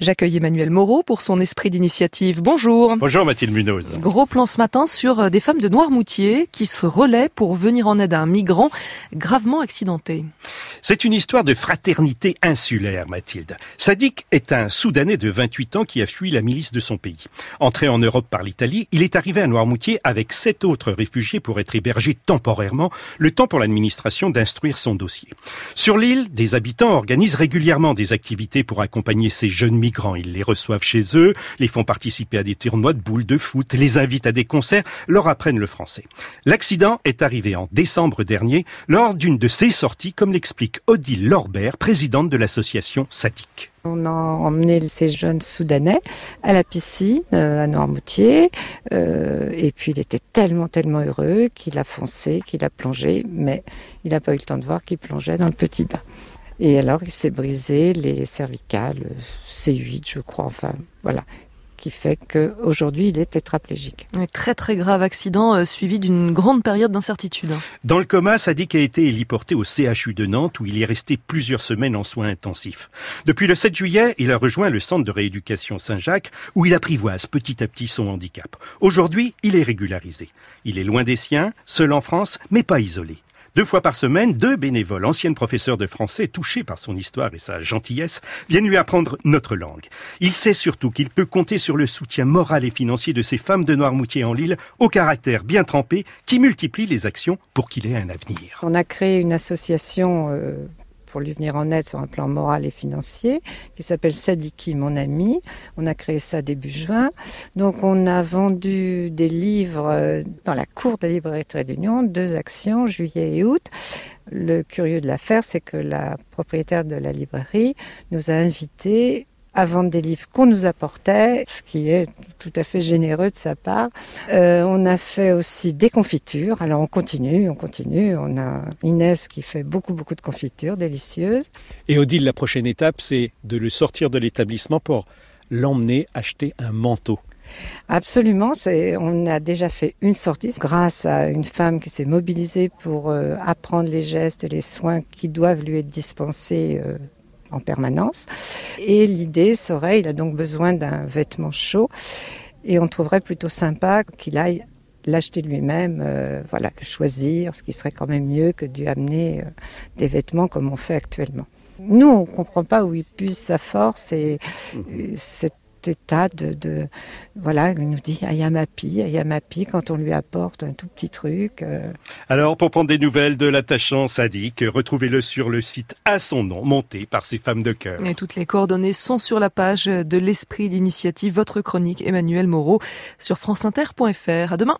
J'accueille Emmanuel Moreau pour son esprit d'initiative. Bonjour. Bonjour Mathilde Munoz. Gros plan ce matin sur euh, des femmes de Noirmoutier qui se relaient pour venir en aide à un migrant gravement accidenté. C'est une histoire de fraternité insulaire, Mathilde. Sadik est un Soudanais de 28 ans qui a fui la milice de son pays. Entré en Europe par l'Italie, il est arrivé à Noirmoutier avec sept autres réfugiés pour être hébergé temporairement, le temps pour l'administration d'instruire son dossier. Sur l'île, des habitants organisent régulièrement des activités pour accompagner ces jeunes migrants ils les reçoivent chez eux, les font participer à des tournois de boules de foot, les invitent à des concerts, leur apprennent le français. L'accident est arrivé en décembre dernier lors d'une de ces sorties, comme l'explique Odile Lorbert, présidente de l'association Sadik. On a emmené ces jeunes Soudanais à la piscine euh, à Noirmoutier euh, et puis il était tellement tellement heureux qu'il a foncé, qu'il a plongé, mais il n'a pas eu le temps de voir qu'il plongeait dans le petit bain. Et alors, il s'est brisé les cervicales, C8, je crois, enfin, voilà qui fait qu'aujourd'hui il est tétraplégique. Un très très grave accident euh, suivi d'une grande période d'incertitude. Dans le coma, Sadik a été héliporté au CHU de Nantes où il est resté plusieurs semaines en soins intensifs. Depuis le 7 juillet, il a rejoint le centre de rééducation Saint-Jacques où il apprivoise petit à petit son handicap. Aujourd'hui, il est régularisé. Il est loin des siens, seul en France, mais pas isolé. Deux fois par semaine, deux bénévoles, anciennes professeurs de français touchés par son histoire et sa gentillesse, viennent lui apprendre notre langue. Il sait surtout qu'il peut compter sur le soutien moral et financier de ces femmes de Noirmoutier en Lille, au caractère bien trempé, qui multiplient les actions pour qu'il ait un avenir. On a créé une association euh, pour lui venir en aide sur un plan moral et financier, qui s'appelle Sadiki, mon ami. On a créé ça début juin. Donc on a vendu des livres euh, dans la cour de la librairie Trait d'Union, deux actions, juillet et août. Le curieux de l'affaire, c'est que la propriétaire de la librairie nous a invités à vendre des livres qu'on nous apportait, ce qui est tout à fait généreux de sa part. Euh, on a fait aussi des confitures. Alors on continue, on continue. On a Inès qui fait beaucoup, beaucoup de confitures délicieuses. Et Odile, la prochaine étape, c'est de le sortir de l'établissement pour l'emmener acheter un manteau. Absolument, on a déjà fait une sortie grâce à une femme qui s'est mobilisée pour euh, apprendre les gestes et les soins qui doivent lui être dispensés euh, en permanence. Et l'idée serait, il a donc besoin d'un vêtement chaud, et on trouverait plutôt sympa qu'il aille l'acheter lui-même, euh, voilà, le choisir, ce qui serait quand même mieux que d'y amener euh, des vêtements comme on fait actuellement. Nous, on ne comprend pas où il puise sa force et euh, cette état de, de, voilà, il nous dit Ayamapi, Ayamapi quand on lui apporte un tout petit truc. Euh. Alors, pour prendre des nouvelles de l'attachant sadique, retrouvez-le sur le site à son nom, monté par ces femmes de cœur. Et toutes les coordonnées sont sur la page de l'esprit d'initiative, votre chronique Emmanuel Moreau sur franceinter.fr. À demain.